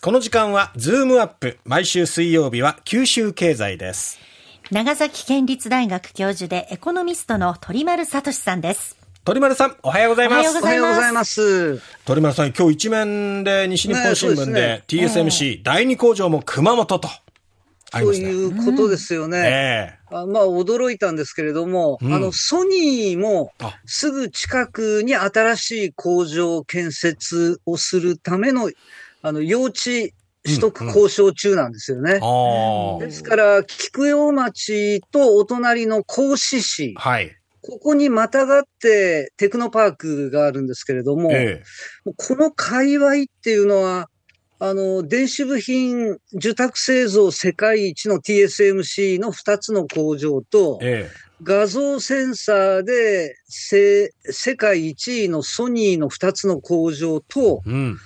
この時間はズームアップ毎週水曜日は九州経済です長崎県立大学教授でエコノミストの鳥丸聡さんです鳥丸さん、おはようございます。おはようございます。鳥丸さん、今日一面で西日本新聞で、ね、TSMC、第二工場も熊本と。ということですよね。えー、あまあ、驚いたんですけれども、うん、あの、ソニーも、すぐ近くに新しい工場建設をするための、あの、用地取得交渉中なんですよね。うんうん、ですから、菊陽町とお隣の甲子市。はい。ここにまたがってテクノパークがあるんですけれども、ええ、この界隈っていうのは、あの、電子部品受託製造世界一の TSMC の2つの工場と、ええ、画像センサーで世界一位のソニーの2つの工場と、うん、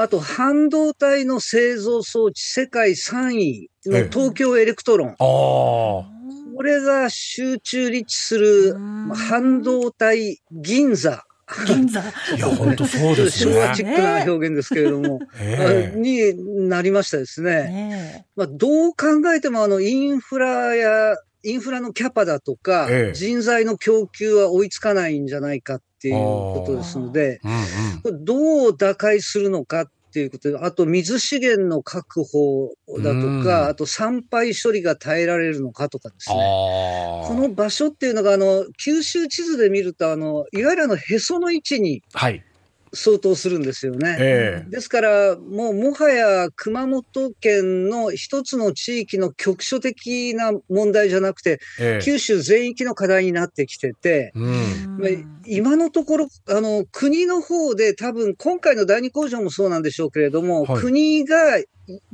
あと半導体の製造装置世界3位の東京エレクトロン。え、これが集中立地する半導体銀座。銀座。いや、本当そうですね。昭和チックな表現ですけれども、えー、になりましたですね。まあ、どう考えても、あの、インフラや、インフラのキャパだとか、えー、人材の供給は追いつかないんじゃないかっていうことですので、うんうん、どう打開するのかっていうことで、あと水資源の確保だとか、あと産廃処理が耐えられるのかとかですね。この場所っていうのが、あの、九州地図で見ると、あの、いわゆるあの、へその位置に、はい。相当するんですよね。えー、ですから、もうもはや熊本県の一つの地域の局所的な問題じゃなくて、えー、九州全域の課題になってきてて、うん、今のところ、あの、国の方で多分今回の第二工場もそうなんでしょうけれども、はい、国が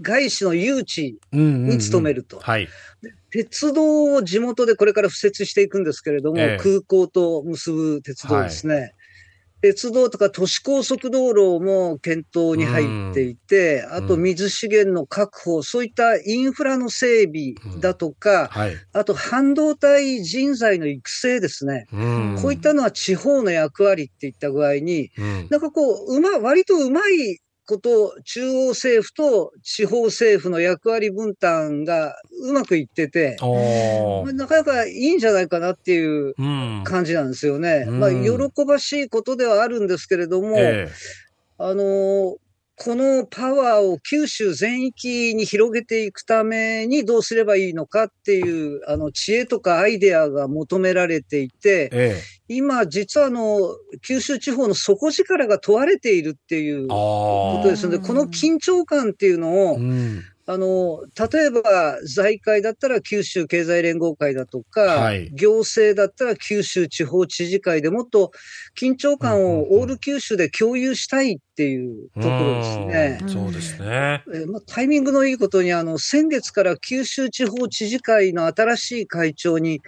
外資の誘致に努めると。鉄道を地元でこれから敷設していくんですけれども、えー、空港と結ぶ鉄道ですね。はい鉄道とか都市高速道路も検討に入っていて、あと水資源の確保、そういったインフラの整備だとか、はい、あと半導体人材の育成ですね、こういったのは地方の役割っていった具合に、なんかこう、うま、割とうまいこと、中央政府と地方政府の役割分担がうまくいってて、なかなかいいんじゃないかなっていう感じなんですよね。うん、まあ、喜ばしいことではあるんですけれども、えー、あの、このパワーを九州全域に広げていくためにどうすればいいのかっていう、あの、知恵とかアイデアが求められていて、ええ、今、実はあの、九州地方の底力が問われているっていうことですので、この緊張感っていうのを、うん。あの、例えば財界だったら九州経済連合会だとか、はい、行政だったら九州地方知事会でもっと緊張感をオール九州で共有したいっていうところですね。うそうですね。えまあ、タイミングのいいことに、あの、先月から九州地方知事会の新しい会長に、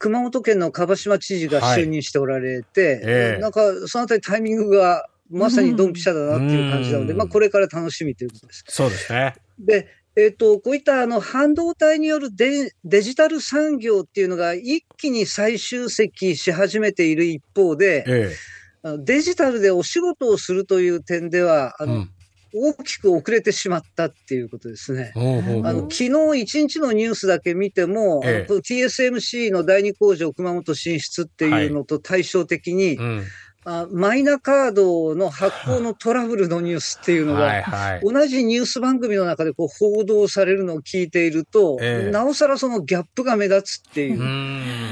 熊本県の蒲島知事が就任しておられて、はい。えー、なんかそのあたりタイミングがまさにドンピシャだなっていう感じなので、まあこれから楽しみということです。そうですね。で、えっ、ー、と、こういったあの半導体によるデデジタル産業っていうのが一気に再集積し始めている一方で、ええ、デジタルでお仕事をするという点では、あの、うん大きく遅れてしまったっていうことですね。あの昨日一日のニュースだけ見ても、ええ、TSMC の第二工場熊本進出っていうのと対照的に、はいうん。あマイナカードの発行のトラブルのニュースっていうのが、はいはい、同じニュース番組の中でこう報道されるのを聞いていると、えー、なおさらそのギャップが目立つっていう、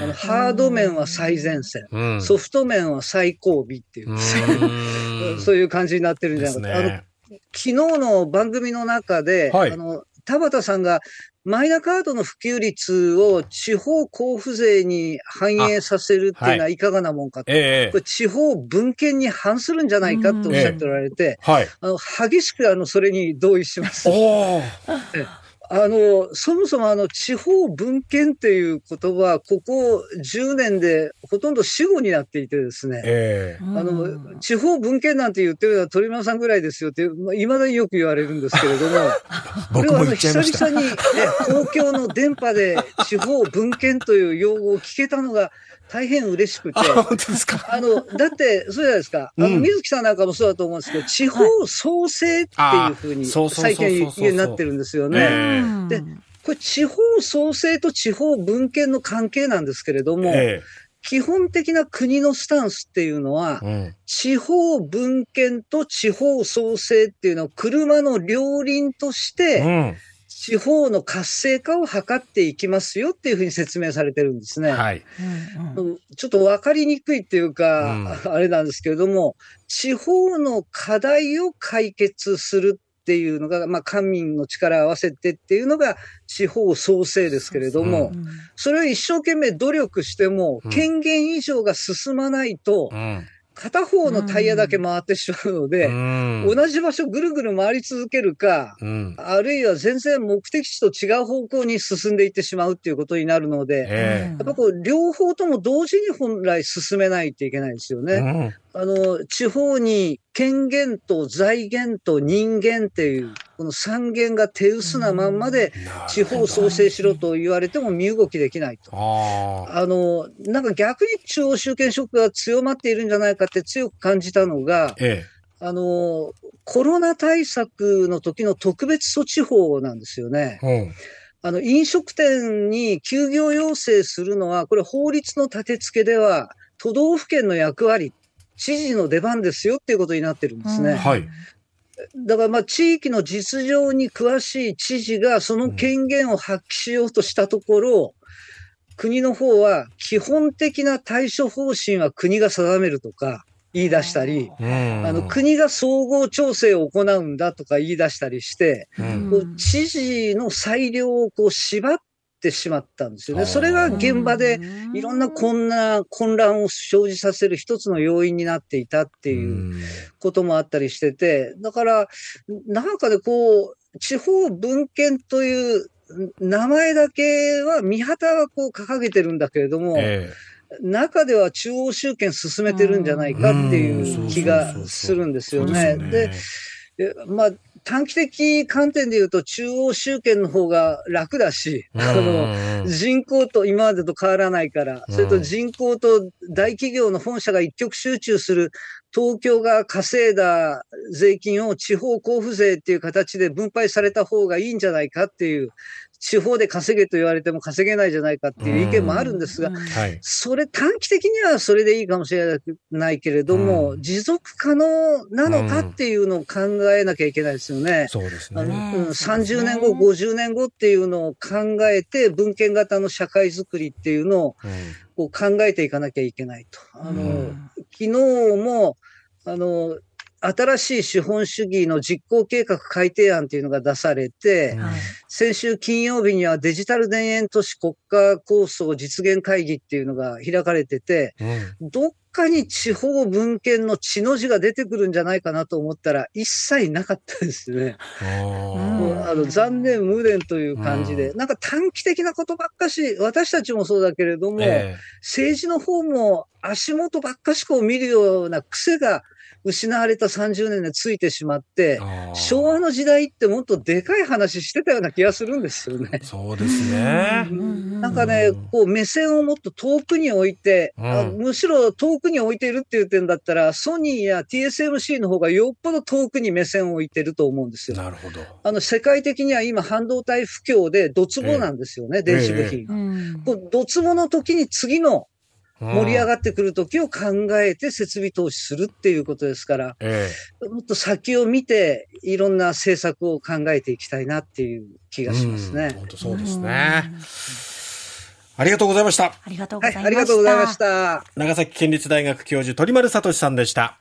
あのハード面は最前線、ソフト面は最後尾っていう、う そういう感じになってるんじゃないかと。昨日の番組の中で、はい、あの田畑さんがマイナカードの普及率を地方交付税に反映させるっていうのはい。かがなもんかと、はいえー、これ地方分権に反するんじゃないかとおっしゃっておられて、えーはい、あの激しくあのそれに同意します。あの、そもそもあの、地方分権っていう言葉、ここ10年でほとんど死語になっていてですね、えー、あの、地方分権なんて言ってるのは鳥間さんぐらいですよって、まあ、未だによく言われるんですけれども、これはあの、久々に、ね、公共の電波で地方分権という用語を聞けたのが、大変嬉しくて。本当ですか？あの、だって、そうじゃないですか。あの、水木さんなんかもそうだと思うんですけど、地方創生っていうふうに、最近言うなってるんですよね。で、これ地方創生と地方分権の関係なんですけれども、え基本的な国のスタンスっていうのは、うん、地方分権と地方創生っていうのを車の両輪として、うん、地方の活性化を図っていきますよっていうふうに説明されてるんですね。はい。ちょっとわかりにくいっていうか、うん、あれなんですけれども、地方の課題を解決するっていうのが、まあ、官民の力を合わせてっていうのが地方創生ですけれども、それを一生懸命努力しても、権限以上が進まないと、片方のタイヤだけ回ってしまうので、同じ場所ぐるぐる回り続けるか、あるいは全然目的地と違う方向に進んでいってしまうっていうことになるので、やっぱこう、両方とも同時に本来進めないといけないですよね。あの、地方に権限と財源と人間っていう、この三元が手薄なまんまで、地方創生しろと言われても身動きできないと。あの、なんか逆に中央集権色が強まっているんじゃないかって強く感じたのが、ええ、あの、コロナ対策の時の特別措置法なんですよね。う。んあの、飲食店に休業要請するのは、これ法律の立て付けでは、都道府県の役割知事の出番ですよっていうことになってるんですね。はい。だからまあ地域の実情に詳しい知事がその権限を発揮しようとしたところ、うん、国の方は基本的な対処方針は国が定めるとか言い出したり、うん、あの国が総合調整を行うんだとか言い出したりして、うん、知事の裁量をこう縛っってしまったんですよね。それが現場でいろんなこんな混乱を生じさせる一つの要因になっていたっていうこともあったりしてて、だから、なんかでこう、地方分権という名前だけは、見旗はこう掲げてるんだけれども、え中では中央集権進めてるんじゃないかっていう気がするんですよね。で、まあ、短期的観点で言うと中央集権の方が楽だし、あの、人口と今までと変わらないから、それと人口と大企業の本社が一極集中する東京が稼いだ税金を地方交付税っていう形で分配された方がいいんじゃないかっていう地方で稼げと言われても稼げないじゃないかっていう意見もあるんですが、それ短期的にはそれでいいかもしれないけれども、持続可能なのかっていうのを考えなきゃいけないですよね。そうですね。30年後、50年後っていうのを考えて、文献型の社会づくりっていうのをこう考えていかなきゃいけないと。あの、昨日も、あの、新しい資本主義の実行計画改定案というのが出されて、はい、先週金曜日にはデジタル田園都市国家構想実現会議っていうのが開かれてて、うん、どっかに地方分権の血の字が出てくるんじゃないかなと思ったら、一切なかったですね。あの残念無念という感じで、なんか短期的なことばっかし、私たちもそうだけれども、えー、政治の方も足元ばっかしこう見るような癖が失われた30年でついてしまって、昭和の時代ってもっとでかい話してたような気がするんですよね。そうですね。なんかね、こう目線をもっと遠くに置いて、うん、むしろ遠くに置いてるっていう点だったら、ソニーや TSMC の方がよっぽど遠くに目線を置いてると思うんですよ。なるほど。あの、世界的には今半導体不況でドツボなんですよね、えー、電子部品。えー、ドツボの時に次の盛り上がってくるときを考えて設備投資するっていうことですから、ええ、もっと先を見て、いろんな政策を考えていきたいなっていう気がしますね。本当そうですね。ありがとうございました。ありがとうございました。はい、ありがとうございました。長崎県立大学教授鳥丸聡さんでした。